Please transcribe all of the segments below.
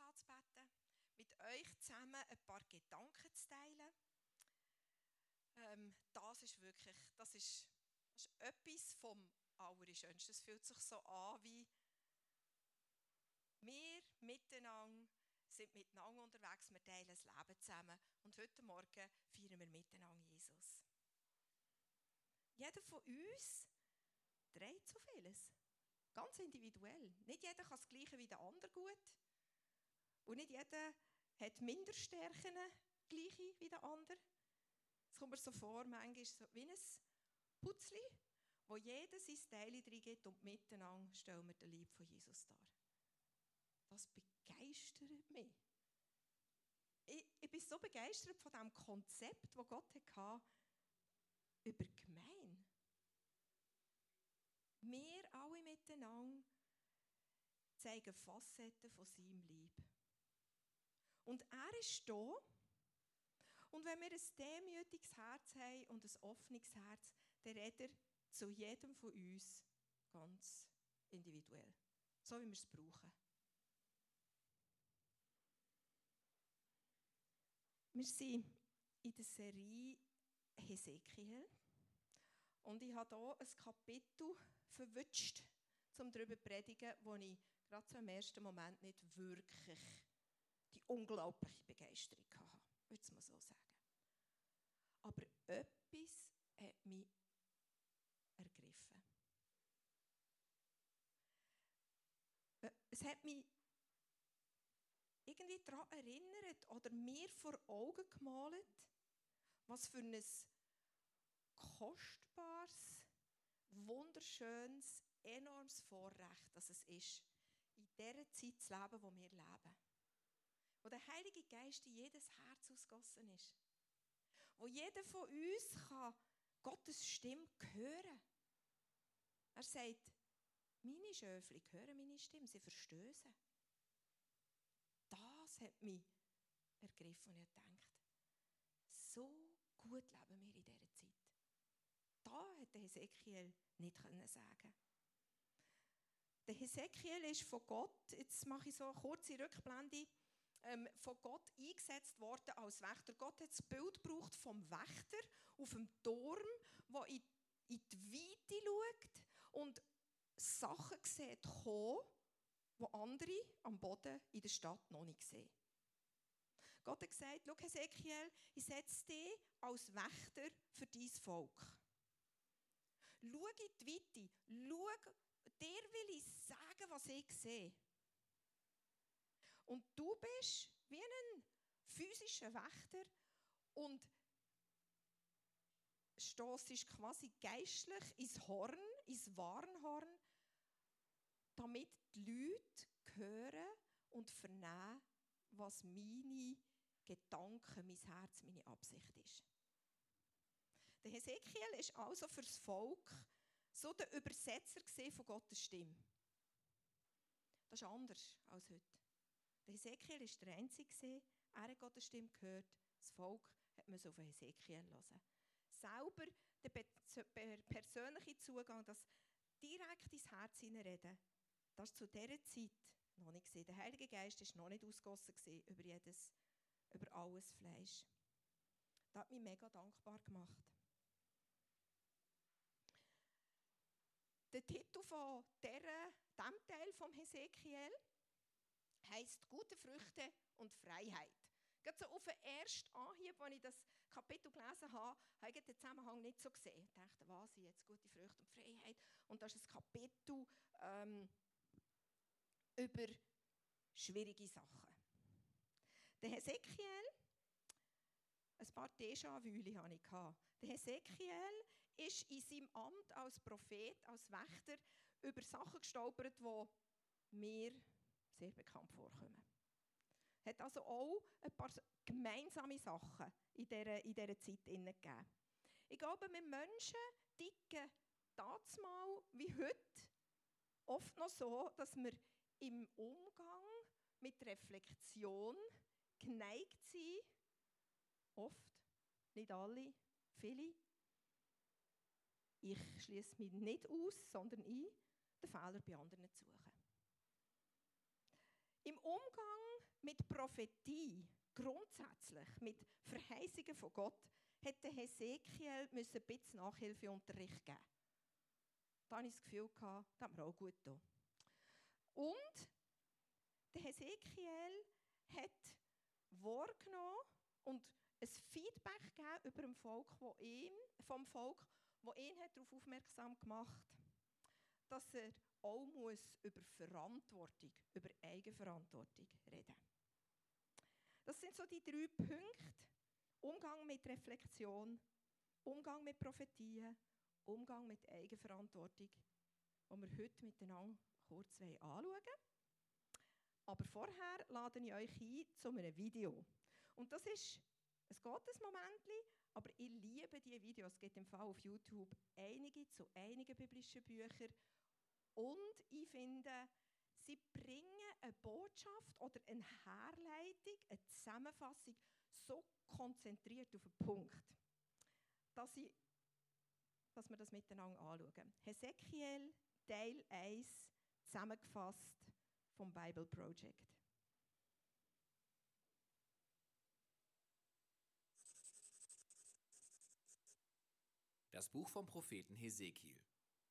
anzubeten, mit euch zusammen ein paar Gedanken zu teilen. Ähm, das ist wirklich, das ist, das ist etwas vom Allerschönsten. Es fühlt sich so an, wie wir miteinander sind miteinander unterwegs, wir teilen das Leben zusammen. Und heute Morgen feiern wir miteinander Jesus. Jeder von uns dreht so vieles. Ganz individuell. Nicht jeder kann das Gleiche wie der andere gut. Und nicht jeder hat Minderstärken gleiche wie der andere. Es kommt mir so vor, manchmal so wie ein Putzli, wo jeder sein Teil reingeht und miteinander stellen wir den Lieb von Jesus dar. Das begeistert mich. Ich, ich bin so begeistert von dem Konzept, das Gott hatte, über Gemein. Wir alle miteinander zeigen Facetten von seinem Lieb. Und er ist da. Und wenn wir ein demütiges Herz haben und ein offenes Herz, dann redet er zu jedem von uns ganz individuell. So wie wir es brauchen. Wir sind in der Serie Hesekiel. Und ich habe hier ein Kapitel verwünscht, um darüber zu predigen, wo ich gerade so im ersten Moment nicht wirklich die unglaubliche Begeisterung hatte, würde ich mal so sagen. Aber etwas hat mich ergriffen. Es hat mich irgendwie daran erinnert oder mir vor Augen gemalt, was für ein kostbares, wunderschönes, enormes Vorrecht dass es ist, in dieser Zeit zu leben, wo wir leben. Wo der Heilige Geist in jedes Herz ausgossen ist. Wo jeder von uns kann Gottes Stimme hören Er sagt, meine Schöfli hören meine Stimme, sie verstößen. Das hat mich ergriffen und ich dachte, so gut leben wir in dieser Zeit. Da hätte Hesekiel nicht sagen Der Hesekiel ist von Gott, jetzt mache ich so eine kurze Rückblende, ähm, von Gott eingesetzt worden als Wächter. Gott hat das Bild gebraucht vom Wächter auf dem Turm, der in, die Weite schaut und Sachen sieht kommen, die andere am Boden in der Stadt noch nicht sehen. Gott hat gesagt, schau Hesekiel, ich setze dich als Wächter für dein Volk. Schau in die Weite, schau, dir will ich sagen, was ich sehe. Und du bist wie ein physischer Wächter und stoßest quasi geistlich ins Horn, ins Warnhorn, damit die Leute hören und vernehmen, was meine Gedanken, mein Herz, meine Absicht ist. Der Hesekiel ist also für das Volk so der Übersetzer von Gottes Stimme. Das ist anders als heute. Der Hesekiel war der Einzige, er hat Gottes Stimme gehört, das Volk musste auf Hesekiel hören. Selber der persönliche Zugang, das direkt ins Herz hineinreden, das war zu dieser Zeit noch nicht. Der Heilige Geist war noch nicht ausgossen über, jedes, über alles Fleisch. Das hat mich mega dankbar gemacht. Der Titel von dieser, diesem Teil vom Hesekiel heißt Gute Früchte und Freiheit. Gerade so auf den ersten Anhieb, als ich das Kapitel gelesen habe, habe ich den Zusammenhang nicht so gesehen. Ich dachte, was jetzt gute Früchte und Freiheit? Und das ist ein Kapitel ähm, über schwierige Sachen. Der Hesekiel, ein paar Déjà-vu hatte ich. Der Hesekiel ist in seinem Amt als Prophet, als Wächter, über Sachen gestolpert, die mir sehr bekannt vorkommen. Er hat also auch ein paar gemeinsame Sachen in dieser, in dieser Zeit gegeben. Ich glaube, wir Menschen ticken mal wie heute oft noch so, dass wir im Umgang mit Reflexion geneigt sind, oft, nicht alle, viele, ich schließe mich nicht aus, sondern ein, den Fehler bei anderen zu. Im Umgang mit Prophetie, grundsätzlich mit Verheißungen von Gott, hätte Hesekiel müssen ein bisschen Nachhilfeunterricht geben. Da hatte ich das Gefühl, das haben wir auch gut getan. Und der Hesekiel hat wahrgenommen und ein Feedback gegeben über dem Volk, wo ihm, vom Volk, wo ihn hat darauf aufmerksam gemacht dass er auch muss über Verantwortung, über Eigenverantwortung reden Das sind so die drei Punkte. Umgang mit Reflexion, Umgang mit Prophetien, Umgang mit Eigenverantwortung, die wir heute miteinander kurz anschauen. Aber vorher lade ich euch ein zu einem Video. Und das ist, es geht ein Moment, aber ich liebe diese Videos. Es gibt im Fall auf YouTube einige zu einigen biblischen Büchern. Und ich finde, sie bringen eine Botschaft oder eine Herleitung, eine Zusammenfassung so konzentriert auf den Punkt, dass, ich, dass wir das miteinander anschauen. Hesekiel, Teil 1, zusammengefasst vom Bible Project. Das Buch vom Propheten Hesekiel.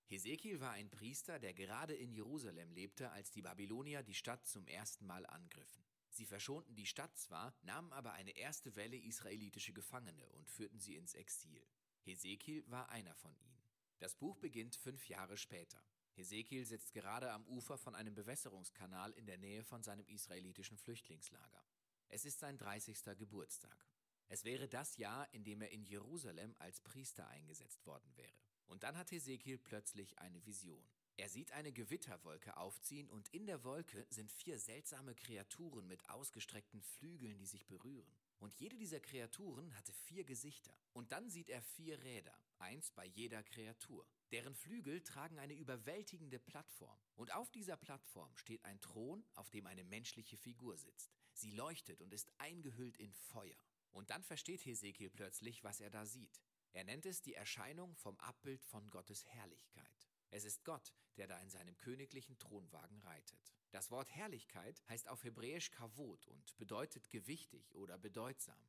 Hesekiel war ein Priester, der gerade in Jerusalem lebte, als die Babylonier die Stadt zum ersten Mal angriffen. Sie verschonten die Stadt zwar, nahmen aber eine erste Welle israelitische Gefangene und führten sie ins Exil. Hesekiel war einer von ihnen. Das Buch beginnt fünf Jahre später. Hesekiel sitzt gerade am Ufer von einem Bewässerungskanal in der Nähe von seinem israelitischen Flüchtlingslager. Es ist sein 30. Geburtstag. Es wäre das Jahr, in dem er in Jerusalem als Priester eingesetzt worden wäre. Und dann hat Hesekiel plötzlich eine Vision. Er sieht eine Gewitterwolke aufziehen und in der Wolke sind vier seltsame Kreaturen mit ausgestreckten Flügeln, die sich berühren. Und jede dieser Kreaturen hatte vier Gesichter. Und dann sieht er vier Räder, eins bei jeder Kreatur. Deren Flügel tragen eine überwältigende Plattform. Und auf dieser Plattform steht ein Thron, auf dem eine menschliche Figur sitzt. Sie leuchtet und ist eingehüllt in Feuer. Und dann versteht Hesekiel plötzlich, was er da sieht. Er nennt es die Erscheinung vom Abbild von Gottes Herrlichkeit. Es ist Gott, der da in seinem königlichen Thronwagen reitet. Das Wort Herrlichkeit heißt auf Hebräisch Kavod und bedeutet gewichtig oder bedeutsam.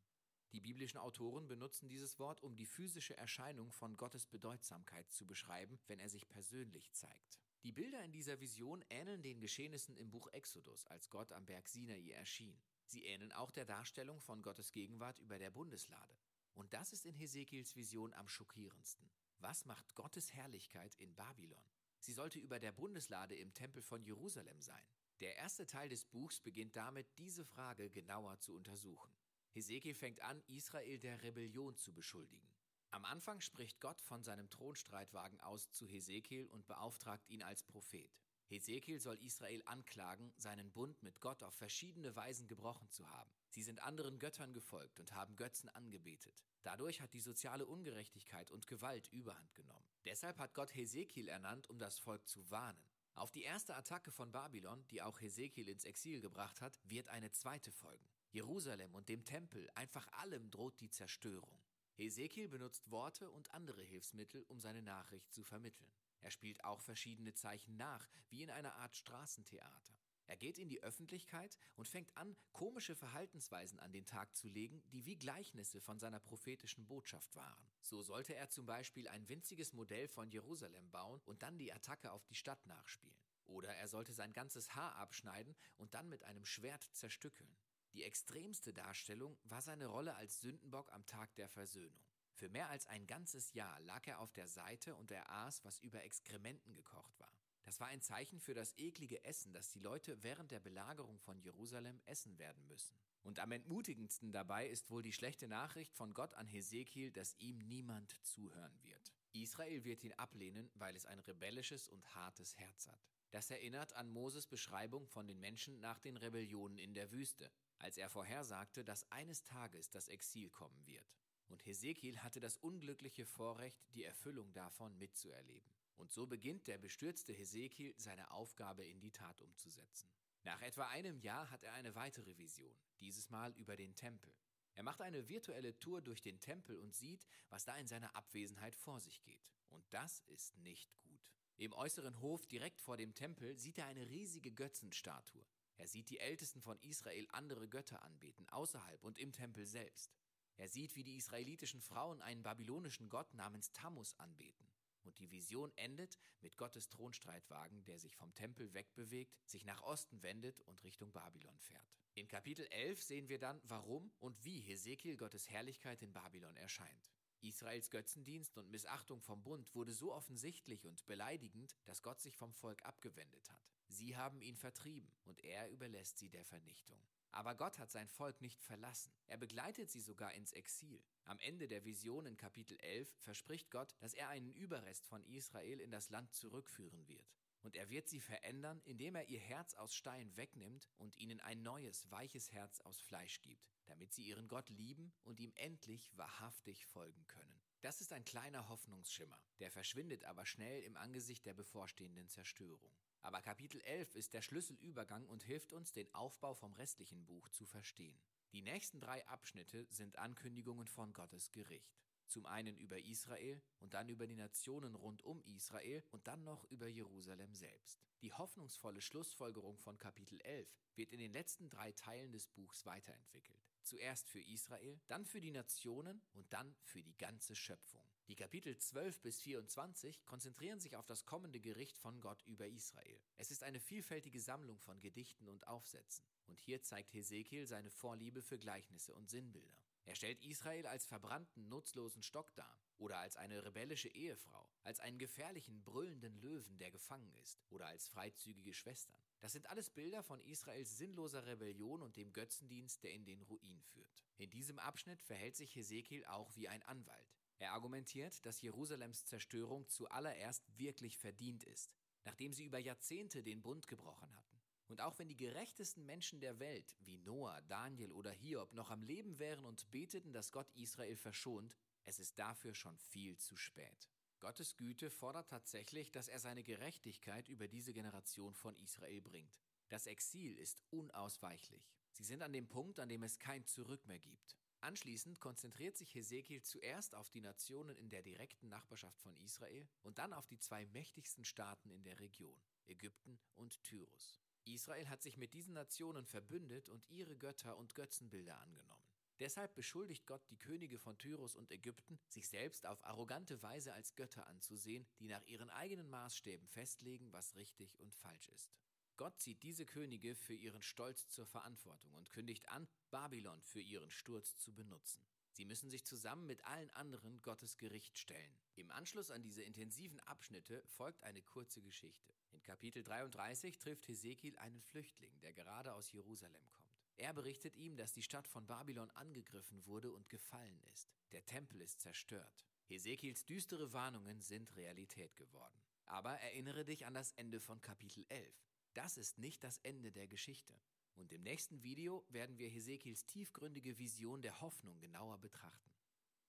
Die biblischen Autoren benutzen dieses Wort, um die physische Erscheinung von Gottes Bedeutsamkeit zu beschreiben, wenn er sich persönlich zeigt. Die Bilder in dieser Vision ähneln den Geschehnissen im Buch Exodus, als Gott am Berg Sinai erschien. Sie ähneln auch der Darstellung von Gottes Gegenwart über der Bundeslade. Und das ist in Hesekiels Vision am schockierendsten. Was macht Gottes Herrlichkeit in Babylon? Sie sollte über der Bundeslade im Tempel von Jerusalem sein. Der erste Teil des Buchs beginnt damit, diese Frage genauer zu untersuchen. Hesekiel fängt an, Israel der Rebellion zu beschuldigen. Am Anfang spricht Gott von seinem Thronstreitwagen aus zu Hesekiel und beauftragt ihn als Prophet. Hesekiel soll Israel anklagen, seinen Bund mit Gott auf verschiedene Weisen gebrochen zu haben. Sie sind anderen Göttern gefolgt und haben Götzen angebetet. Dadurch hat die soziale Ungerechtigkeit und Gewalt überhand genommen. Deshalb hat Gott Hesekiel ernannt, um das Volk zu warnen. Auf die erste Attacke von Babylon, die auch Hesekiel ins Exil gebracht hat, wird eine zweite folgen. Jerusalem und dem Tempel, einfach allem droht die Zerstörung. Hesekiel benutzt Worte und andere Hilfsmittel, um seine Nachricht zu vermitteln. Er spielt auch verschiedene Zeichen nach, wie in einer Art Straßentheater. Er geht in die Öffentlichkeit und fängt an, komische Verhaltensweisen an den Tag zu legen, die wie Gleichnisse von seiner prophetischen Botschaft waren. So sollte er zum Beispiel ein winziges Modell von Jerusalem bauen und dann die Attacke auf die Stadt nachspielen. Oder er sollte sein ganzes Haar abschneiden und dann mit einem Schwert zerstückeln. Die extremste Darstellung war seine Rolle als Sündenbock am Tag der Versöhnung. Für mehr als ein ganzes Jahr lag er auf der Seite und er aß, was über Exkrementen gekocht war. Das war ein Zeichen für das eklige Essen, das die Leute während der Belagerung von Jerusalem essen werden müssen. Und am entmutigendsten dabei ist wohl die schlechte Nachricht von Gott an Hesekiel, dass ihm niemand zuhören wird. Israel wird ihn ablehnen, weil es ein rebellisches und hartes Herz hat. Das erinnert an Moses Beschreibung von den Menschen nach den Rebellionen in der Wüste, als er vorhersagte, dass eines Tages das Exil kommen wird. Und Hesekiel hatte das unglückliche Vorrecht, die Erfüllung davon mitzuerleben. Und so beginnt der bestürzte Hesekiel seine Aufgabe in die Tat umzusetzen. Nach etwa einem Jahr hat er eine weitere Vision, dieses Mal über den Tempel. Er macht eine virtuelle Tour durch den Tempel und sieht, was da in seiner Abwesenheit vor sich geht. Und das ist nicht gut. Im äußeren Hof direkt vor dem Tempel sieht er eine riesige Götzenstatue. Er sieht die Ältesten von Israel andere Götter anbeten, außerhalb und im Tempel selbst. Er sieht, wie die israelitischen Frauen einen babylonischen Gott namens Tammuz anbeten. Und die Vision endet mit Gottes Thronstreitwagen, der sich vom Tempel wegbewegt, sich nach Osten wendet und Richtung Babylon fährt. In Kapitel 11 sehen wir dann, warum und wie Hesekiel Gottes Herrlichkeit in Babylon erscheint. Israels Götzendienst und Missachtung vom Bund wurde so offensichtlich und beleidigend, dass Gott sich vom Volk abgewendet hat. Sie haben ihn vertrieben und er überlässt sie der Vernichtung. Aber Gott hat sein Volk nicht verlassen. Er begleitet sie sogar ins Exil. Am Ende der Vision in Kapitel 11 verspricht Gott, dass er einen Überrest von Israel in das Land zurückführen wird. Und er wird sie verändern, indem er ihr Herz aus Stein wegnimmt und ihnen ein neues, weiches Herz aus Fleisch gibt, damit sie ihren Gott lieben und ihm endlich wahrhaftig folgen können. Das ist ein kleiner Hoffnungsschimmer, der verschwindet aber schnell im Angesicht der bevorstehenden Zerstörung. Aber Kapitel 11 ist der Schlüsselübergang und hilft uns, den Aufbau vom restlichen Buch zu verstehen. Die nächsten drei Abschnitte sind Ankündigungen von Gottes Gericht. Zum einen über Israel und dann über die Nationen rund um Israel und dann noch über Jerusalem selbst. Die hoffnungsvolle Schlussfolgerung von Kapitel 11 wird in den letzten drei Teilen des Buchs weiterentwickelt. Zuerst für Israel, dann für die Nationen und dann für die ganze Schöpfung. Die Kapitel 12 bis 24 konzentrieren sich auf das kommende Gericht von Gott über Israel. Es ist eine vielfältige Sammlung von Gedichten und Aufsätzen. Und hier zeigt Hesekiel seine Vorliebe für Gleichnisse und Sinnbilder. Er stellt Israel als verbrannten, nutzlosen Stock dar oder als eine rebellische Ehefrau, als einen gefährlichen, brüllenden Löwen, der gefangen ist oder als freizügige Schwestern. Das sind alles Bilder von Israels sinnloser Rebellion und dem Götzendienst, der in den Ruin führt. In diesem Abschnitt verhält sich Hesekiel auch wie ein Anwalt. Er argumentiert, dass Jerusalems Zerstörung zuallererst wirklich verdient ist, nachdem sie über Jahrzehnte den Bund gebrochen hatten. Und auch wenn die gerechtesten Menschen der Welt, wie Noah, Daniel oder Hiob, noch am Leben wären und beteten, dass Gott Israel verschont, es ist dafür schon viel zu spät. Gottes Güte fordert tatsächlich, dass er seine Gerechtigkeit über diese Generation von Israel bringt. Das Exil ist unausweichlich. Sie sind an dem Punkt, an dem es kein Zurück mehr gibt. Anschließend konzentriert sich Hesekiel zuerst auf die Nationen in der direkten Nachbarschaft von Israel und dann auf die zwei mächtigsten Staaten in der Region, Ägypten und Tyrus. Israel hat sich mit diesen Nationen verbündet und ihre Götter und Götzenbilder angenommen. Deshalb beschuldigt Gott die Könige von Tyrus und Ägypten, sich selbst auf arrogante Weise als Götter anzusehen, die nach ihren eigenen Maßstäben festlegen, was richtig und falsch ist. Gott zieht diese Könige für ihren Stolz zur Verantwortung und kündigt an, Babylon für ihren Sturz zu benutzen. Sie müssen sich zusammen mit allen anderen Gottes Gericht stellen. Im Anschluss an diese intensiven Abschnitte folgt eine kurze Geschichte. In Kapitel 33 trifft Hesekiel einen Flüchtling, der gerade aus Jerusalem kommt. Er berichtet ihm, dass die Stadt von Babylon angegriffen wurde und gefallen ist. Der Tempel ist zerstört. Hesekiels düstere Warnungen sind Realität geworden. Aber erinnere dich an das Ende von Kapitel 11. Das ist nicht das Ende der Geschichte. Und im nächsten Video werden wir Hesekiels tiefgründige Vision der Hoffnung genauer betrachten.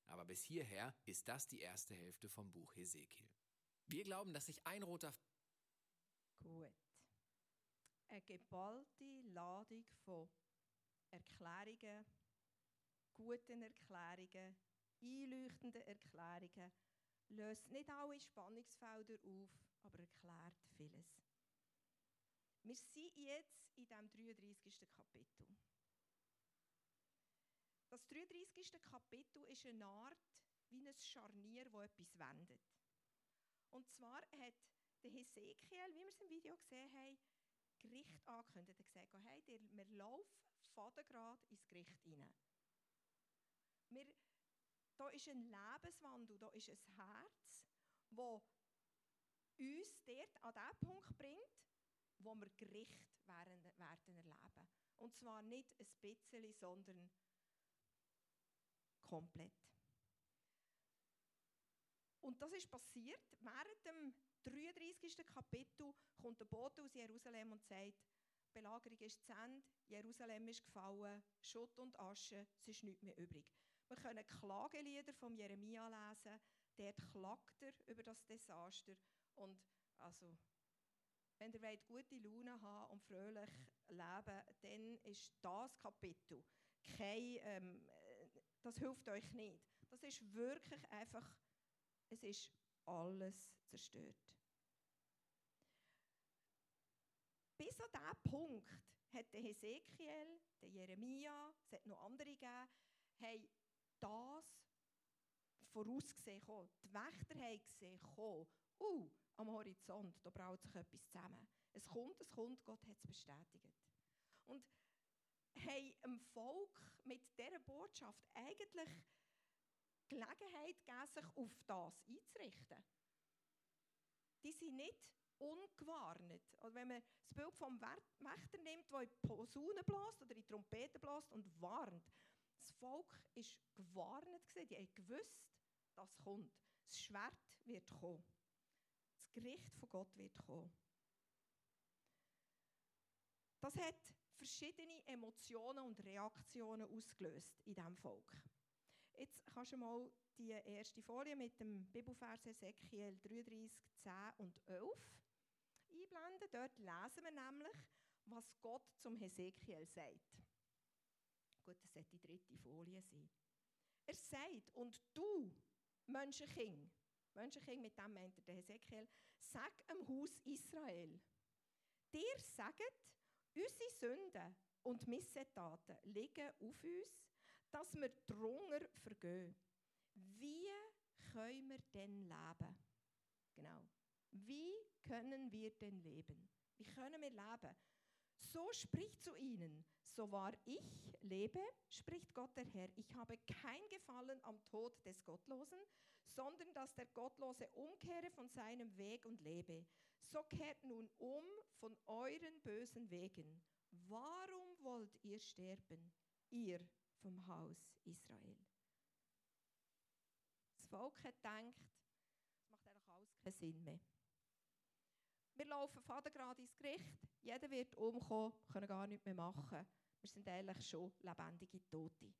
Aber bis hierher ist das die erste Hälfte vom Buch Hesekiel. Wir glauben, dass sich ein roter... Gut. Eine geballte Ladung von Erklärungen, guten Erklärungen, einleuchtenden Erklärungen löst nicht alle Spannungsfelder auf, aber erklärt vieles. Wir sind jetzt in dem 33. Kapitel. Das 33. Kapitel ist eine Art wie ein Scharnier, wo etwas wendet. Und zwar hat der Hesekiel, wie wir es im Video gesehen haben, Gericht angekündigt. Er gesagt, hey, wir laufen fadengrad ins Gericht hinein. Wir, da ist ein Lebenswandel, da ist ein Herz, das uns dort an den Punkt bringt, wo wir Gericht werden, werden erleben. Und zwar nicht ein bisschen, sondern komplett. Und das ist passiert. Während dem 33. Kapitel kommt der Bote aus Jerusalem und sagt, die Belagerung ist zu Ende, Jerusalem ist gefallen, Schutt und Asche, es ist nichts mehr übrig. Wir können Klagelieder von Jeremia lesen, dort klagt er über das Desaster und also wenn ihr wollt, gute Laune haben und fröhlich leben dann ist das Kapitel kein, ähm, das hilft euch nicht. Das ist wirklich einfach, es ist alles zerstört. Bis an diesen Punkt hat der Hesekiel, der Jeremia, es hat noch andere gegeben, das vorausgesehen. Die Wächter haben gesehen, uh, am Horizont, da braut sich etwas zusammen. Es kommt, es kommt, Gott hat es bestätigt. Und haben dem Volk mit dieser Botschaft eigentlich Gelegenheit gegeben, sich auf das einzurichten. Die sind nicht ungewarnt. Also wenn man das Bild vom Wächter nimmt, der in die Posaune bläst oder in die Trompete bläst und warnt. Das Volk war gewarnt, die haben gewusst, das kommt. Das Schwert wird kommen. Gericht von Gott wird kommen. Das hat verschiedene Emotionen und Reaktionen ausgelöst in diesem Volk. Jetzt kannst du mal die erste Folie mit dem Bibelvers Ezekiel 33, 10 und 11 einblenden. Dort lesen wir nämlich, was Gott zum Hesekiel sagt. Gut, das sollte die dritte Folie sein. Er sagt, und du, Menschenkind, Menschenkind mit dem meint er der Hesekiel, sag dem Haus Israel, dir sagt, unsere Sünden und Missetaten liegen auf uns, dass wir drunter vergehen. Wie können wir denn leben? Genau. Wie können wir denn leben? Wie können wir leben? So spricht zu ihnen, so wahr ich lebe, spricht Gott der Herr, ich habe kein Gefallen am Tod des Gottlosen, sondern dass der Gottlose umkehre von seinem Weg und lebe. So kehrt nun um von euren bösen Wegen. Warum wollt ihr sterben, ihr vom Haus Israel? Das Volk hat gedacht, es macht eigentlich alles keinen Sinn mehr. Wir laufen gerade ins Gericht, jeder wird umkommen, können gar nichts mehr machen. Wir sind eigentlich schon lebendige Tote.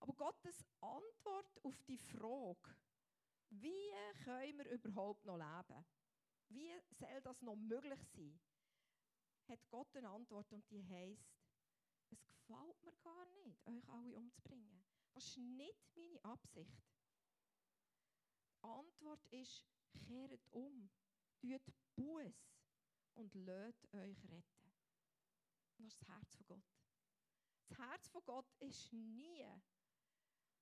Aber Gottes Antwort auf die Frage, wie können wir überhaupt noch leben? Wie soll das noch möglich sein? Hat Gott eine Antwort und die heißt: Es gefällt mir gar nicht, euch alle umzubringen. Das ist nicht meine Absicht. Die Antwort ist: Kehrt um, tut Buß und lasst euch retten. Das ist das Herz von Gott. Das Herz von Gott ist nie,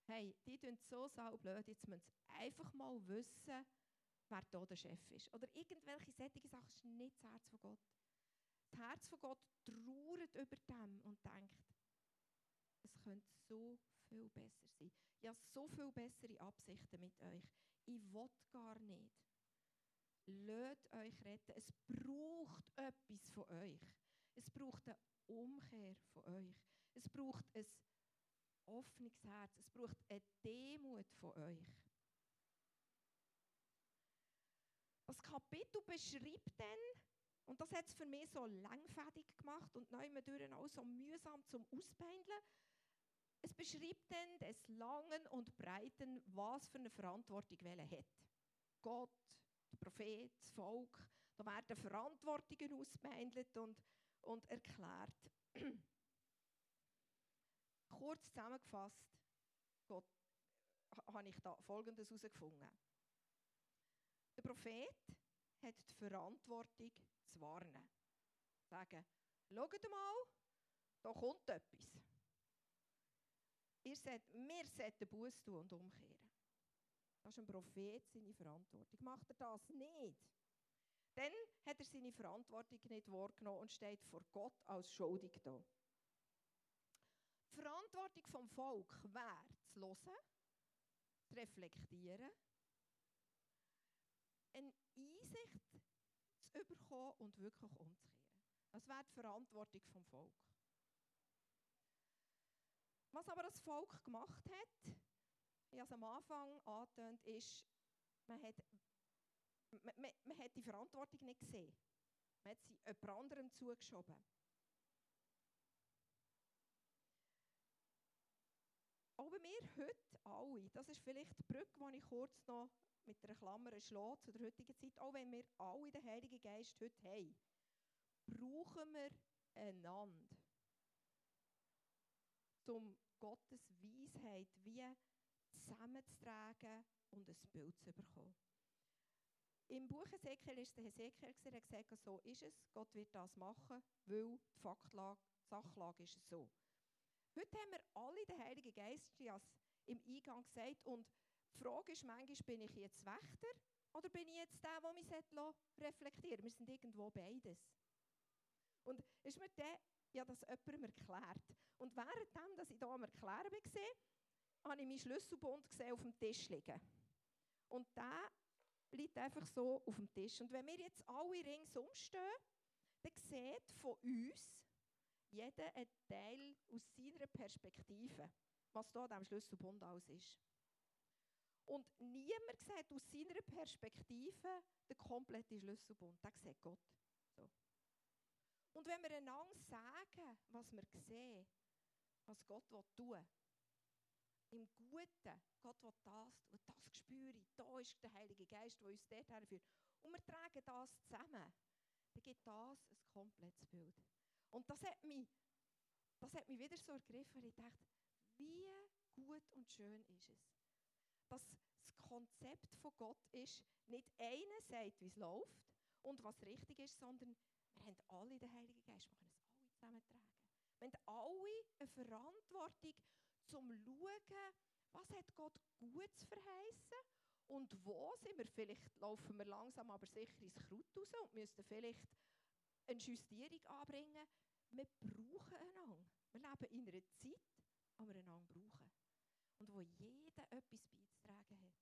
hey, die tun so saublöd, jetzt müssen sie einfach mal wissen, wer da der Chef ist. Oder irgendwelche solche Sachen ist nicht das Herz von Gott. Das Herz von Gott trauert über dem und denkt, es könnte so viel besser sein. Ich habe so viel bessere Absichten mit euch. Ich will gar nicht. Lasst euch retten. Es braucht etwas von euch. Es braucht eine Umkehr von euch. Es braucht ein offenes Herz. Es braucht eine Demut von euch. Das Kapitel beschreibt dann, und das hat es für mich so langfädig gemacht und neu auch so mühsam zum Ausbeindeln, es beschreibt dann des Langen und Breiten, was für eine Verantwortung welcher hat. Gott, der Prophet, das Volk, da werden Verantwortungen ausbehandelt und, und erklärt. Kurz zusammengefasst, Gott, habe ich da Folgendes herausgefunden. Der Prophet hat die Verantwortung zu warnen. Sagen, schaut mal, da kommt etwas. Ihr seht, wir sollten Buß tun und umkehren. Das ist ein Prophet seine Verantwortung. Macht er das nicht, dann hat er seine Verantwortung nicht wahrgenommen und steht vor Gott als schuldig da. Die Verantwortung vom Volk wäre, zu hören, zu reflektieren, eine Einsicht zu bekommen und wirklich umzukehren. Das wäre die Verantwortung vom Volk. Was aber das Volk gemacht hat, wie es am Anfang angetönt ist, man hat, man, man, man hat die Verantwortung nicht gesehen. Man hat sie jemand anderem zugeschoben. Aber wir heute alle, das ist vielleicht die Brücke, die ich kurz noch mit einer Klammer schlage zu der heutigen Zeit, auch wenn wir alle den Heiligen Geist heute haben, brauchen wir einander, um Gottes Weisheit wie zusammenzutragen und ein Bild zu bekommen. Im Buch Ezekiel ist der Hesekiel er hat gesagt, so ist es, Gott wird das machen, weil die Faktlage, die Sachlage ist so. Heute haben wir alle den Heiligen Geist im Eingang gesagt und die Frage ist manchmal, bin ich jetzt Wächter oder bin ich jetzt der, der mich reflektieren Wir sind irgendwo beides. Und ist mir dann, ja, das jemandem erklärt. Und währenddem, dass ich hier am Erklären war, habe ich meinen Schlüsselbund gesehen auf dem Tisch liegen. Und der liegt einfach so auf dem Tisch. Und wenn wir jetzt alle ringsum stehen, dann sieht von uns jeder einen Teil aus seiner Perspektive, was da am Schlüsselbund alles ist. Und niemand sieht aus seiner Perspektive den kompletten Schlüsselbund. Das sieht Gott. So. Und wenn wir einander sagen, was wir sehen, was Gott tun will, im Guten, Gott will das, und das spüre da ist der Heilige Geist, der uns dort herführt. Und wir tragen das zusammen, dann gibt das ein komplettes Bild. Und das hat mich, das hat mich wieder so ergriffen, ich dachte, wie gut und schön ist es, dass das Konzept von Gott ist, nicht einer sagt, wie es läuft und was richtig ist, sondern wir haben alle den Heiligen Geist, wir können es alle zusammentragen. Wir haben alle eine Verantwortung, zum Schauen, was hat Gott Gutes verheißen und wo sind wir, vielleicht laufen wir langsam aber sicher ins Kraut raus und müssen vielleicht eine Justierung anbringen. Wir brauchen einander. Wir leben in einer Zeit, wo wir einander brauchen. Und wo jeder etwas beizutragen hat.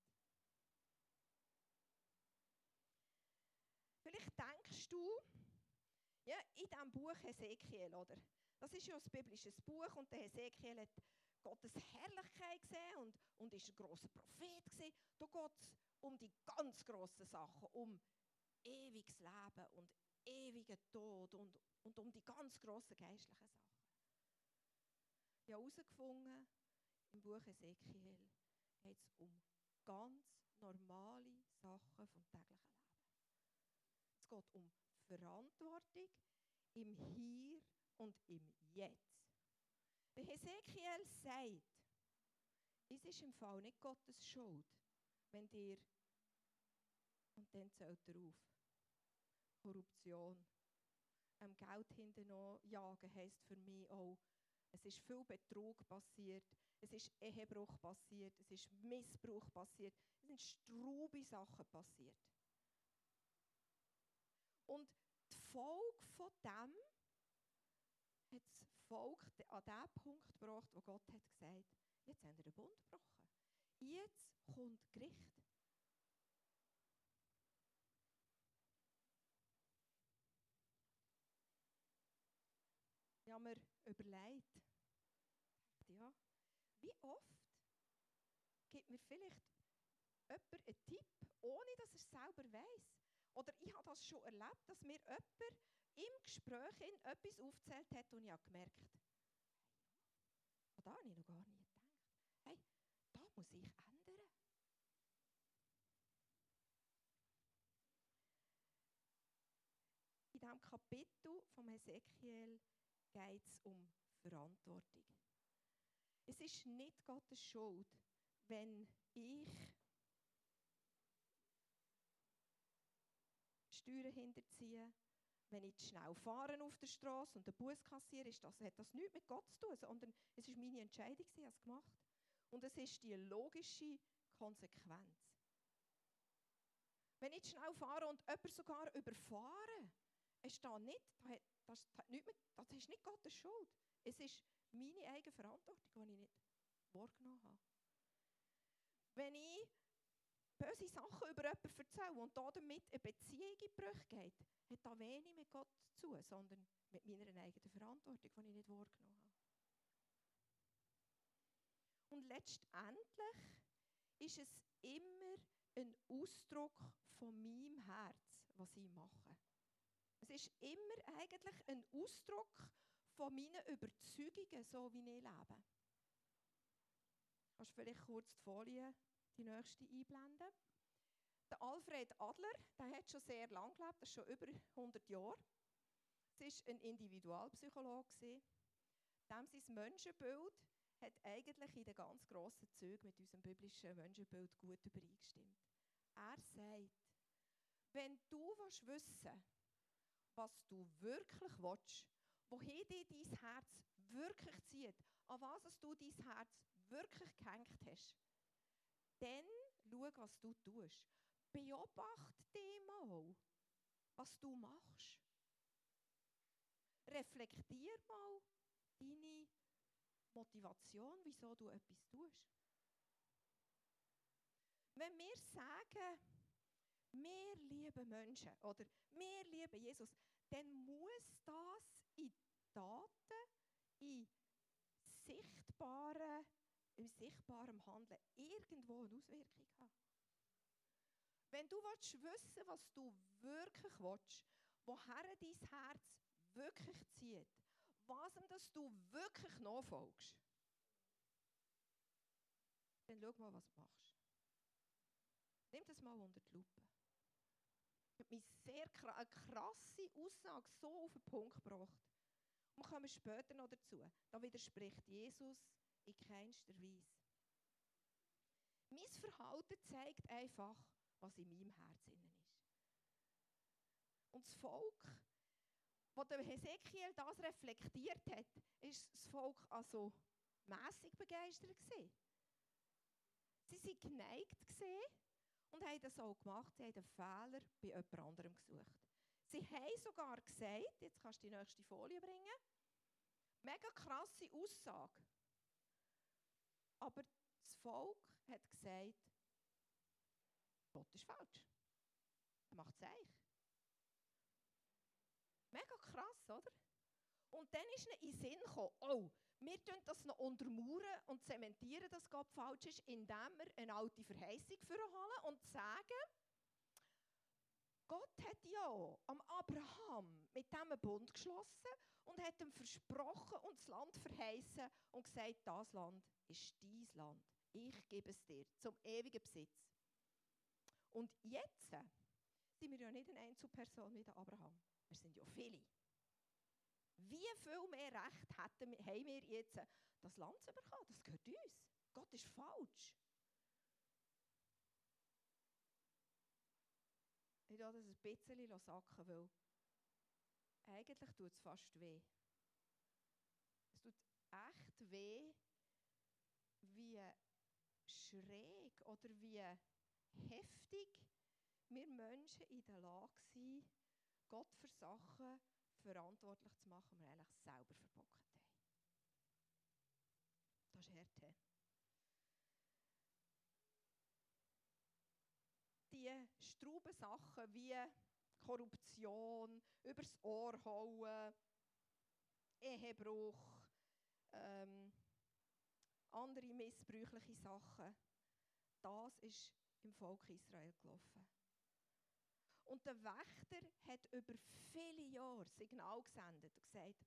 Vielleicht denkst du, ja, in diesem Buch Hesekiel, oder? Das ist ja ein biblisches Buch und der Hesekiel hat Gottes Herrlichkeit gesehen und, und ist ein großer Prophet gewesen. Da geht es um die ganz grossen Sachen, um ewiges Leben und ewigen Tod und, und um die ganz grossen geistlichen Sachen. Ich habe herausgefunden, im Buch Ezekiel geht es um ganz normale Sachen vom täglichen Leben. Es geht um Verantwortung im Hier und im Jetzt. Der Hesekiel sagt, es ist im Fall nicht Gottes Schuld, wenn dir, und dann zählt er auf, Korruption, ähm, Geld hinten jagen, heisst für mich auch, es ist viel Betrug passiert, es ist Ehebruch passiert, es ist Missbrauch passiert, es sind straube Sachen passiert. Und die Folge von dem hat das Volk an den Punkt gebracht, wo Gott hat gesagt jetzt haben wir den Bund gebrochen. Jetzt kommt Gericht. Ich habe mir überlegt, ja, wie oft gibt mir vielleicht jemand einen Tipp, ohne dass er es selber weiß. Oder ich habe das schon erlebt, dass mir jemand im Gespräch etwas aufgezählt hat und ich habe gemerkt, da habe ich noch gar nicht gedacht. Hey, da muss ich ändern. In diesem Kapitel vom Ezekiel geht es um Verantwortung. Es ist nicht Gottes Schuld, wenn ich Steuern hinterziehe, wenn ich zu schnell fahre auf der Straße und der Bus kassiere, ist das, hat das nichts mit Gott zu tun, sondern es ist meine Entscheidung, ich habe es gemacht. Und es ist die logische Konsequenz. Wenn ich zu schnell fahre und jemand sogar überfahre, ist das nicht, das, das, nicht mit, das ist nicht Gottes Schuld. Es ist meine eigene Verantwortung, die ich nicht wahrgenommen habe. Wenn ich böse Sachen über jemanden erzähle und damit eine Beziehung in Brüche geht, hat das wenig mit Gott zu tun, sondern mit meiner eigenen Verantwortung, die ich nicht wahrgenommen habe. Und letztendlich ist es immer ein Ausdruck von meinem Herz, was ich mache. Es ist immer eigentlich ein Ausdruck von meinen Überzeugungen, so wie ich lebe. Kannst du vielleicht kurz die Folie, die nächste, einblenden? Der Alfred Adler, der hat schon sehr lange gelebt, das ist schon über 100 Jahre. Es war ein Individualpsychologe. Dem sein Menschenbild hat eigentlich in den ganz grossen Zügen mit unserem biblischen Menschenbild gut übereingestimmt. Er sagt, Wenn du willst wissen was du wirklich willst, wohin dir dein Herz wirklich zieht, an was du dein Herz wirklich gehängt hast, dann schau, was du tust. Beobachte dich mal, was du machst. Reflektier mal deine Motivation, wieso du etwas tust. Wenn wir sagen, wir lieben Menschen oder wir lieben Jesus, dann muss das in Taten, in sichtbaren, im sichtbaren Handeln irgendwo eine Auswirkung haben. Wenn du willst wissen was du wirklich willst, woher dein Herz wirklich zieht, was das du wirklich nachfolgst, dann schau mal, was du machst. Nimm das mal unter die Lupe. Habe mich sehr eine krasse Aussage so auf den Punkt gebracht. Und wir kommen später noch dazu. Da widerspricht Jesus in keinster Weise. Mein Verhalten zeigt einfach, was in meinem Herzen ist. Und das Volk, wo der Hesekiel das reflektiert hat, ist das Volk also mäßig begeistert. Sie waren geneigt und haben das auch gemacht. Sie haben den Fehler bei jemand anderem gesucht. Sie haben sogar gesagt, jetzt kannst du die nächste Folie bringen, mega krasse Aussage. Aber das Volk hat gesagt, Gott ist falsch. Er macht es eigentlich. Mega krass, oder? Und dann ist ihnen in den Sinn gekommen, oh, wir tun das noch untermauern und zementieren, dass Gott falsch ist, indem wir eine alte Verheißung vorholen und sagen, Gott hat ja am Abraham mit dem Bund geschlossen und hat ihm versprochen und das Land verheißen und gesagt, das Land ist dein Land. Ich gebe es dir zum ewigen Besitz. Und jetzt sind wir ja nicht eine Einzelperson wie der Abraham. Wir sind ja viele. Wie viel mehr Recht haben wir jetzt, das Land zu bekommen? Das gehört uns. Gott ist falsch. Ich lasse das ein bisschen sacken, weil eigentlich tut es fast weh. Es tut echt weh, wie schräg oder wie heftig wir Menschen in der Lage sind, Gott für Sachen verantwortlich zu machen, die wir eigentlich selber verbockt haben. Das ist Härte. Die strauben Sachen wie Korruption, übers Ohr hauen, Ehebruch, ähm, andere missbräuchliche Sachen, das ist im Volk Israel gelaufen. Und der Wächter hat über viele Jahre Signal gesendet und gesagt,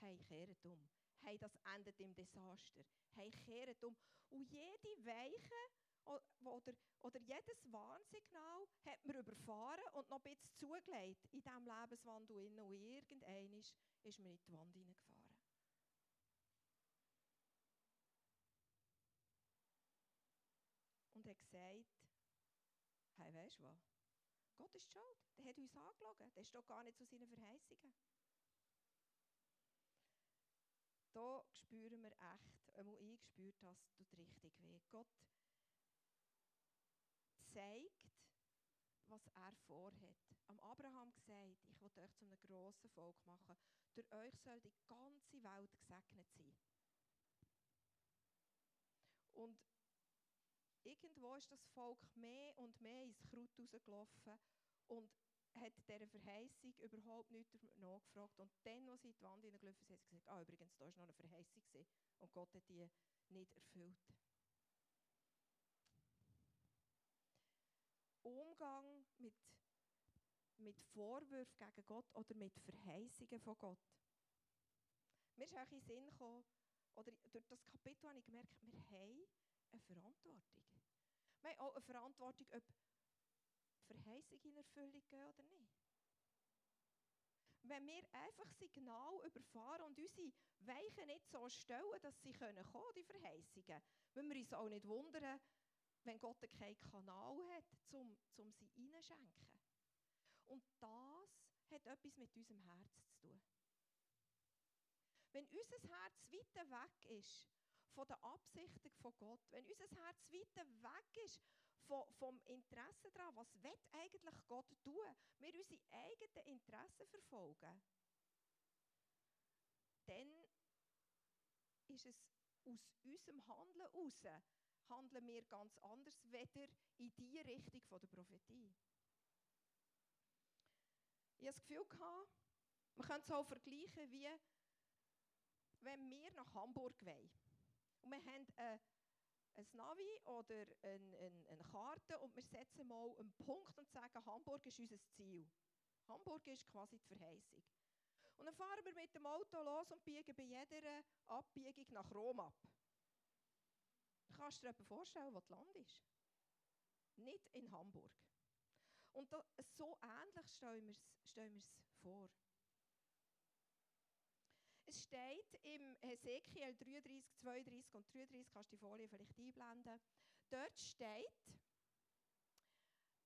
hey, kehret um. Hey, das endet im Desaster. Hey, kehret um. Und jede Weiche oder, oder jedes Warnsignal hat man überfahren und noch ein bisschen zugelegt in diesem Lebenswandel. Und irgendwann ist, ist man in die Wand hineingefahren. Und hat gesagt, hey, weißt du was? Gott ist schuld. Der hat uns angelogen. Der steht gar nicht zu seinen Verheißungen. Da spüren wir echt, einmal ich spüre das, tut richtig weh. Gott zeigt, was er vorhat. Am Abraham gesagt, ich will euch zu einem grossen Volk machen. Durch euch soll die ganze Welt gesegnet sein. Und irgendwo ist das Volk mehr und mehr ins Kraut rausgelaufen und hat dieser Verheißung überhaupt nicht nachgefragt. Und dann, als sie in die Wand hineingelaufen sind, haben sie gesagt, ah, übrigens, da war noch eine Verheißung und Gott hat die nicht erfüllt. Umgang mit, mit Vorwürfen gegen Gott oder mit Verheißungen von Gott. Mir ist auch in den Sinn gekommen, oder durch das Kapitel habe ich gemerkt, wir haben eine Verantwortung. Wir haben auch eine Verantwortung, ob Verheißung in Erfüllung gehen oder nicht. Wenn wir einfach Signal überfahren und unsere Weichen nicht so stellen, dass sie können kommen, die Verheißungen, wenn wir uns auch nicht wundern, wenn Gott keinen Kanal hat, um, um sie reinzuschenken. Und das hat etwas mit unserem Herz zu tun. Wenn unser Herz weiter weg ist von den Absichten von Gott, wenn unser Herz weiter weg ist von, vom Interesse daran, was will eigentlich Gott tun, wir unsere eigenen Interessen verfolgen, dann ist es aus unserem Handeln heraus, handeln wir ganz anders, weder in die Richtung der Prophetie. Ich hatte das Gefühl, man könnte es auch vergleichen, wie wenn wir nach Hamburg wollen. Und wir haben ein Navi oder eine, eine, eine Karte und wir setzen mal einen Punkt und sagen, Hamburg ist unser Ziel. Hamburg ist quasi die Verheißung. Und dann fahren wir mit dem Auto los und biegen bei jeder Abbiegung nach Rom ab. Kannst du dir vorstellen, wo das Land ist? Nicht in Hamburg. Und da, so ähnlich stellen wir es vor. Es steht im Hesekiel 33, 32 und 33, kannst du die Folie vielleicht einblenden. Dort steht,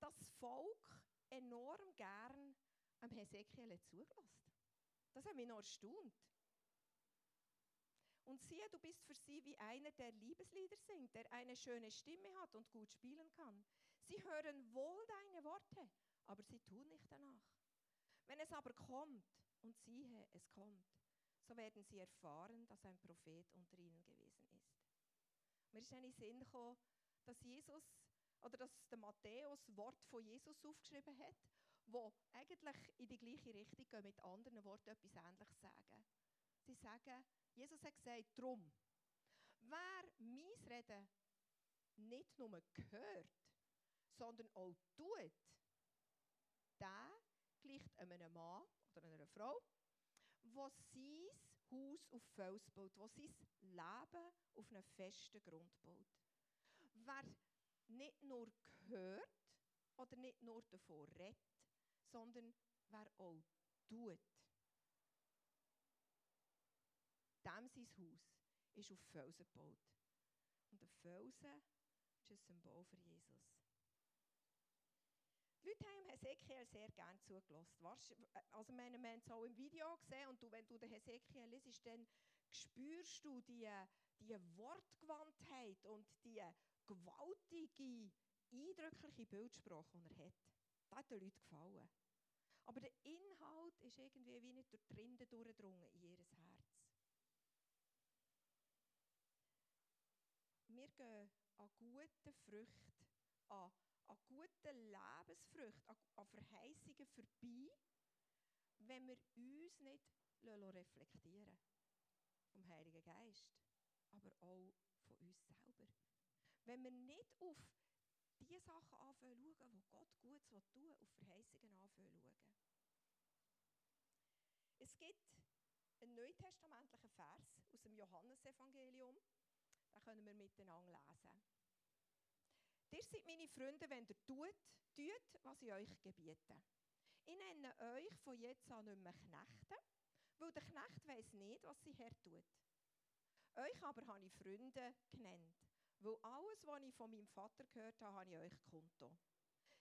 dass das Volk enorm gern am Hesekiel zugelassen. Das hat mich noch erstaunt. Und siehe, du bist für sie wie einer, der Liebeslieder singt, der eine schöne Stimme hat und gut spielen kann. Sie hören wohl deine Worte, aber sie tun nicht danach. Wenn es aber kommt, und siehe, es kommt, so werden sie erfahren, dass ein Prophet unter ihnen gewesen ist. Mir ist in den Sinn gekommen, dass Jesus oder dass der Matthäus Wort von Jesus aufgeschrieben hat, wo eigentlich in die gleiche Richtung mit anderen Worten etwas Ähnliches sagen. Sie sagen, Jesus hat gesagt, drum, wer mein Reden nicht nur hört, sondern auch tut, der gleicht einem Mann oder einer Frau, wo sein Haus auf Fels baut, wo sein Leben auf einen festen Grund baut. Wer nicht nur hört oder nicht nur davon redet, sondern wer auch tut. Dem sein Haus ist auf Felsen gebaut. Und der Felsen ist ein Symbol für Jesus. Die Leute haben Hesekiel sehr gerne zugelassen. Also, wir haben es auch im Video gesehen und du, wenn du den Hesekiel liest, dann spürst du die, die Wortgewandtheit und die gewaltige, eindrückliche Bildsprache, die er hat. Das hat den Leuten gefallen. Aber der Inhalt ist irgendwie wie nicht durch die Rinde durchgedrungen in ihr Herz. Wir gehen an guten Früchten, an, an guten Lebensfrüchten, an, an Verheißungen vorbei, wenn wir uns nicht reflektieren vom Heiligen Geist, aber auch von uns selber. Wenn wir nicht auf die Sachen anfangen schauen, wo Gott Gutes tun auf Verheißungen anfangen schauen. Es gibt einen neutestamentlichen Vers aus dem Johannesevangelium, den können wir miteinander lesen. Ihr seid meine Freunde, wenn ihr tut, tut, was ich euch gebiete. Ich nenne euch von jetzt an nicht mehr Knechte, weil der Knecht weiß nicht, was sie her tut. Euch aber habe ich Freunde genannt, weil alles, was ich von meinem Vater gehört habe, habe ich euch kundgetan.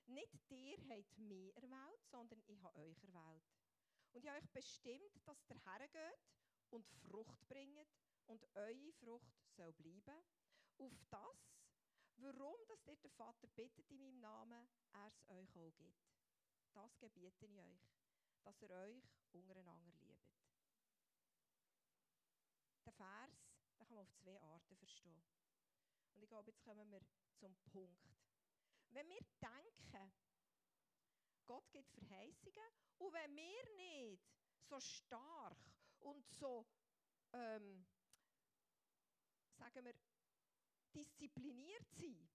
Nicht ihr habt mich erwählt, sondern ich habe euch erwählt. Und ich habe euch bestimmt, dass ihr hergeht und Frucht bringt und eure Frucht soll bleiben. Auf das, warum dass ihr den Vater bittet in meinem Namen, er es euch auch gibt. Das gebiete ich euch, dass ihr euch untereinander liebt. Der Vers den kann man auf zwei Arten verstehen. Und ich glaube, jetzt kommen wir zum Punkt. Wenn wir denken, Gott gibt Verheißungen und wenn wir nicht so stark und so, ähm, sagen wir, diszipliniert sind,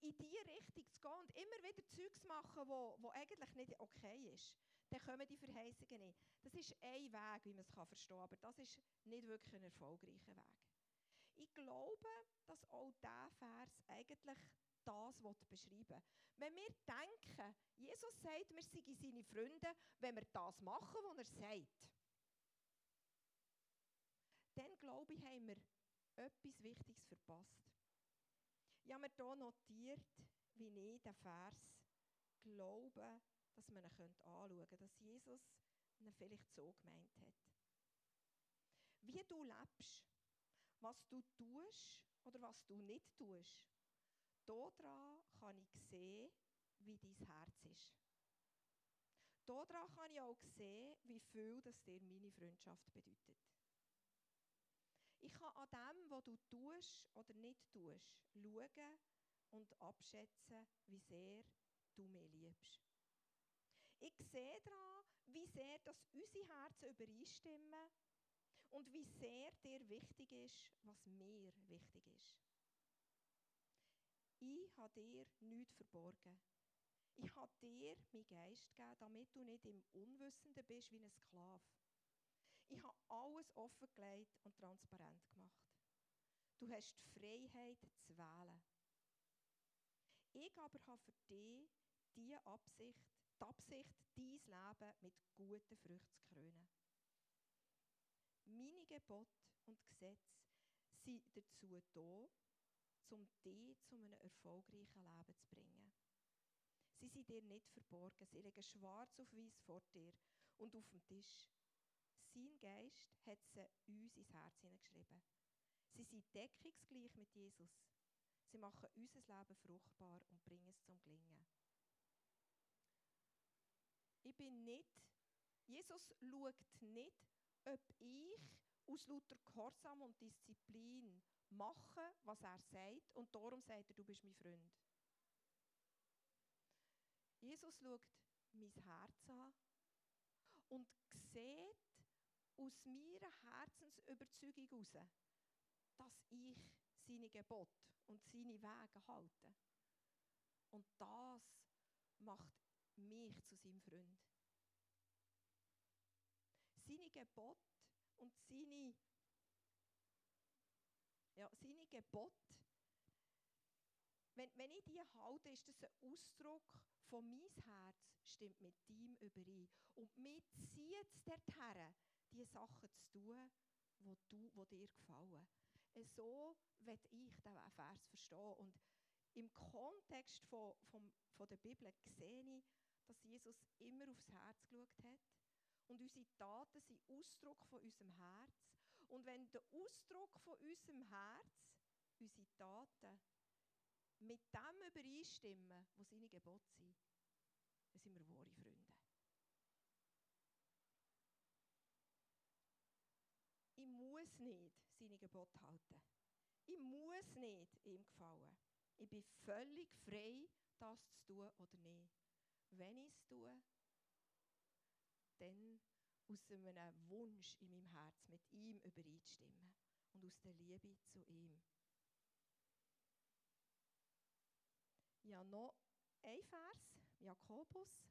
in die Richtung zu gehen und immer wieder Zeugs machen, wo, wo eigentlich nicht okay ist, dann kommen die Verheißungen nicht. Das ist ein Weg, wie man es verstehen kann, aber das ist nicht wirklich ein erfolgreicher Weg. Ich glaube, dass auch dieser Vers eigentlich das beschreiben will. Wenn wir denken, Jesus sagt, wir seien seine Freunde, wenn wir das machen, was er sagt, dann glaube ich, haben wir etwas Wichtiges verpasst. Ich habe mir hier notiert, wie ich den Vers Glauben dass man ihn anschauen könnte, dass Jesus ihn vielleicht so gemeint hat. Wie du lebst, was du tust oder was du nicht tust, daran kann ich sehen, wie dein Herz ist. Daran kann ich auch sehen, wie viel das dir meine Freundschaft bedeutet. Ich kann an dem, was du tust oder nicht tust, schauen und abschätzen, wie sehr du mich liebst. Ich sehe daran, wie sehr dass unsere Herzen übereinstimmen und wie sehr dir wichtig ist, was mir wichtig ist. Ich habe dir nichts verborgen. Ich habe dir meinen Geist gegeben, damit du nicht im Unwissenden bist wie ein Sklave. Ich habe alles offengelegt und transparent gemacht. Du hast die Freiheit zu wählen. Ich aber habe für dich die Absicht, die Absicht, dein Leben mit guten Früchten zu krönen. Meine Gebote und Gesetze sind dazu da, um dich zu einem erfolgreichen Leben zu bringen. Sie sind dir nicht verborgen, sie liegen schwarz auf weiß vor dir und auf dem Tisch. Sein Geist hat sie uns ins Herz hineingeschrieben. Sie sind deckungsgleich mit Jesus. Sie machen unser Leben fruchtbar und bringen es zum Gelingen. Ich bin nicht, Jesus schaut nicht, ob ich aus lauter Gehorsam und Disziplin mache, was er sagt, und darum sagt er, du bist mein Freund. Jesus schaut mein Herz an und sieht aus meiner Herzensüberzeugung heraus, dass ich seine Gebote und seine Wege halte. Und das macht mich zu seinem Freund. Seine Gebote und seine, ja, seine Gebote, wenn, wenn ich die halte, ist das ein Ausdruck von mein Herz stimmt mit ihm überein. Und mir zieht es dorthin, die Sachen zu tun, wo, du, wo dir gefallen. So wird ich diesen Vers verstehen. Und im Kontext von, von, von der Bibel sehe ich, dass Jesus immer aufs Herz geschaut hat. Und unsere Taten sind Ausdruck von unserem Herz. Und wenn der Ausdruck von unserem Herz, unsere Taten, mit dem übereinstimmen, was seine Gebote sind, dann sind wir wahre Freunde. Ich muss nicht seine Gebote halten. Ich muss nicht ihm gefallen. Ich bin völlig frei, das zu tun oder nicht. Wenn ich es tue, dann aus einem Wunsch in meinem Herz mit ihm übereinzustimmen und aus der Liebe zu ihm. Ja, noch ein Vers, Jakobus,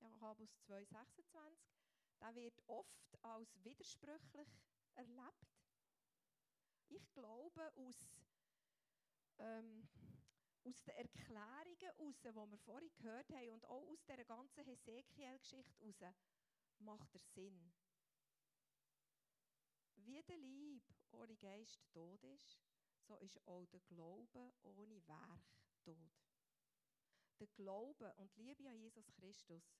Jakobus 2,26. Der wird oft als widersprüchlich erlebt. Ich glaube, aus, ähm, aus den Erklärungen heraus, die wir vorhin gehört haben, und auch aus dieser ganzen Hesekiel-Geschichte heraus, macht er Sinn. Wie der Lieb ohne Geist tot ist, so ist auch der Glaube ohne Werk tot. Der Glaube und Liebe an Jesus Christus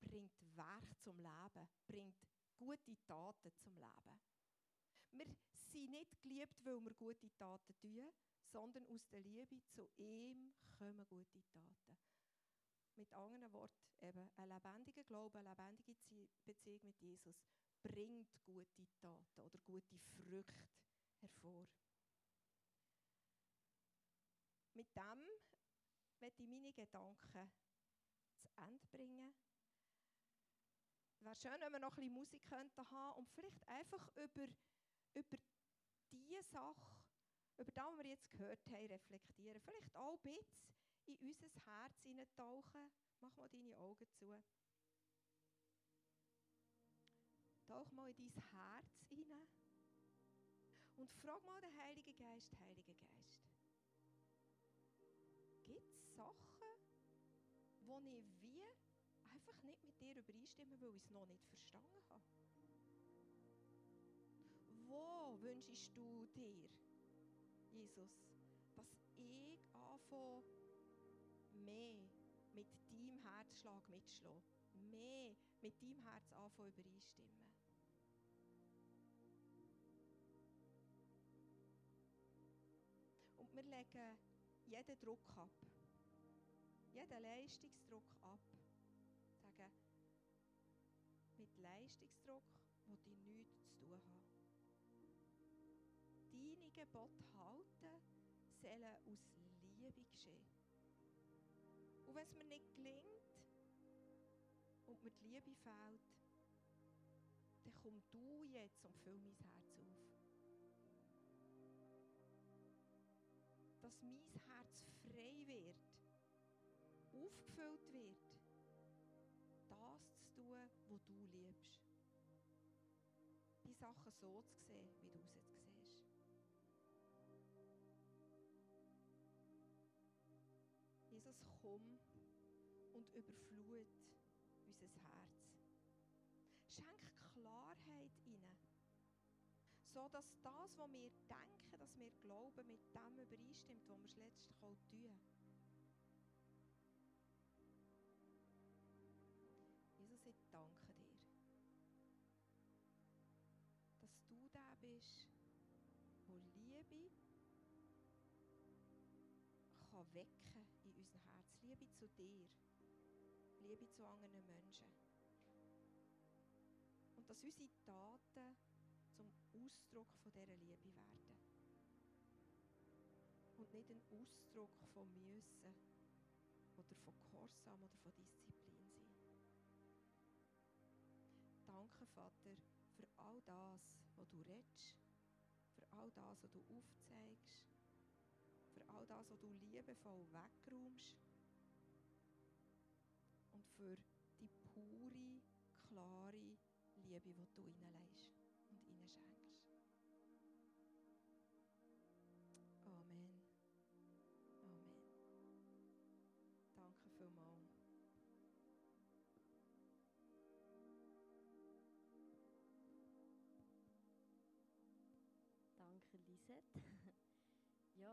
bringt Werk zum Leben, bringt gute Taten zum Leben. Wir sind nicht geliebt, weil wir gute Taten tun, sondern aus der Liebe zu ihm kommen gute Taten. Mit anderen Worten, eben ein lebendiger Glaube, eine lebendige Beziehung mit Jesus bringt gute Taten oder gute Früchte hervor. Mit dem werde ich meine Gedanken zu Ende bringen. Es wäre schön, wenn wir noch ein bisschen Musik könnten haben und vielleicht einfach über, über diese Sache, über das, was wir jetzt gehört haben, reflektieren. Vielleicht auch ein bisschen in unser Herz hineintauchen. Mach mal deine Augen zu. Tauch mal in dein Herz hinein und frag mal den Heiligen Geist, Heiliger Geist. Gibt es Sachen, wo ich wie einfach nicht mit dir übereinstimme, weil ich es noch nicht verstanden habe? Wo wünschst du dir, Jesus, dass ich anfange, mehr mit deinem Herzschlag mitschlagen. Mehr mit deinem Herz anfangen übereinstimmen. Und wir legen jeden Druck ab. Jeden Leistungsdruck ab. Sagen, mit Leistungsdruck, wo die nichts zu tun haben. Gebote halten sollen aus Liebe geschehen. Und wenn es mir nicht gelingt und mir die Liebe fehlt, dann komm du jetzt und füll mein Herz auf. Dass mein Herz frei wird, aufgefüllt wird, das zu tun, was du liebst. Die Sachen so zu sehen, wie du Jesus, komm und überflut unser Herz. Schenk Klarheit rein, so dass das, was wir denken, dass wir glauben, mit dem übereinstimmt, was wir letztlich tun. Jesus, ich danke dir, dass du der bist, wo Liebe kann wecken in unser Herz. Liebe zu dir, Liebe zu anderen Menschen. Und dass unsere Taten zum Ausdruck von dieser Liebe werden. Und nicht ein Ausdruck von Müssen oder von Gehorsam oder von Disziplin sein. Danke, Vater, für all das, was du redest, für all das, was du aufzeigst, all das, was du liebevoll wegräumst und für die pure, klare Liebe, die du reinlegst und reinschenkst. Amen. Amen. Danke vielmals. Danke, Lisette.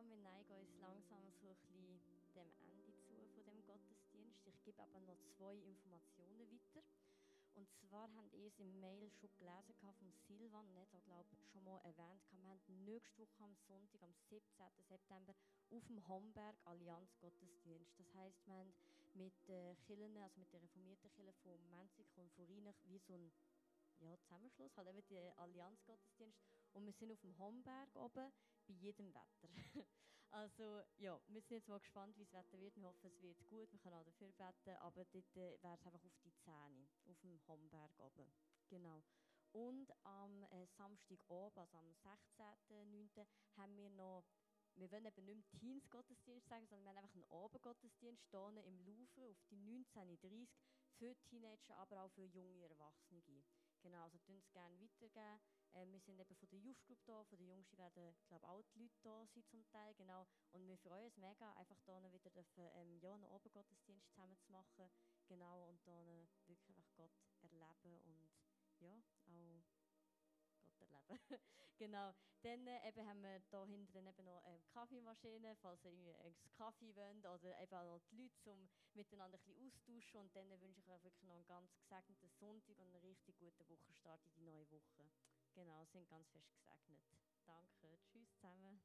Wir neigen uns langsam so ein bisschen dem Ende zu von dem Gottesdienst. Ich gebe aber noch zwei Informationen weiter. Und zwar habt ihr es im Mail schon gelesen vom Silvan, und hat glaube schon mal erwähnt. Wir haben nächste Woche am Sonntag, am 17. September, auf dem Homberg Allianz Gottesdienst. Das heisst, wir haben mit den Kirchen, also mit der reformierten Kirche von Menzig und von Rheinach, wie so ein ja, Zusammenschluss, halt eben die Allianz Gottesdienst. Und wir sind auf dem Homberg oben bei jedem Wetter. also ja, wir sind jetzt mal gespannt, wie das Wetter wird. Wir hoffen, es wird gut. Wir können auch dafür beten, aber dort äh, wäre es einfach auf die Zähne, auf dem Homberg oben. Genau. Und am äh, Samstagabend, also am 16.09., haben wir noch wir wollen eben nicht mehr Teens-Gottesdienst sagen, sondern wir haben einfach einen Abendgottesdienst hier im Louvre auf die 19.30 für Teenager, aber auch für junge Erwachsene. Genau, also tun es gerne weitergeben. Ähm, wir sind eben von der Youth Group da, von der Jungsten werden, glaube auch die Leute da sein zum Teil, genau. Und wir freuen uns mega, einfach da wieder dürfen, ähm, ja, einen Abendgottesdienst zusammen zu machen, genau, und da wirklich einfach Gott erleben und ja. genau. Dann äh, eben haben wir da hinten eben noch ähm, Kaffeemaschine, falls ihr irgendwie einen Kaffee wollt oder eben noch die Leute, um miteinander ein bisschen austauschen. Und dann wünsche ich euch wirklich noch einen ganz gesegneten Sonntag und einen richtig guten Wochenstart in die neue Woche. Genau, sind ganz fest gesegnet. Danke. Tschüss zusammen.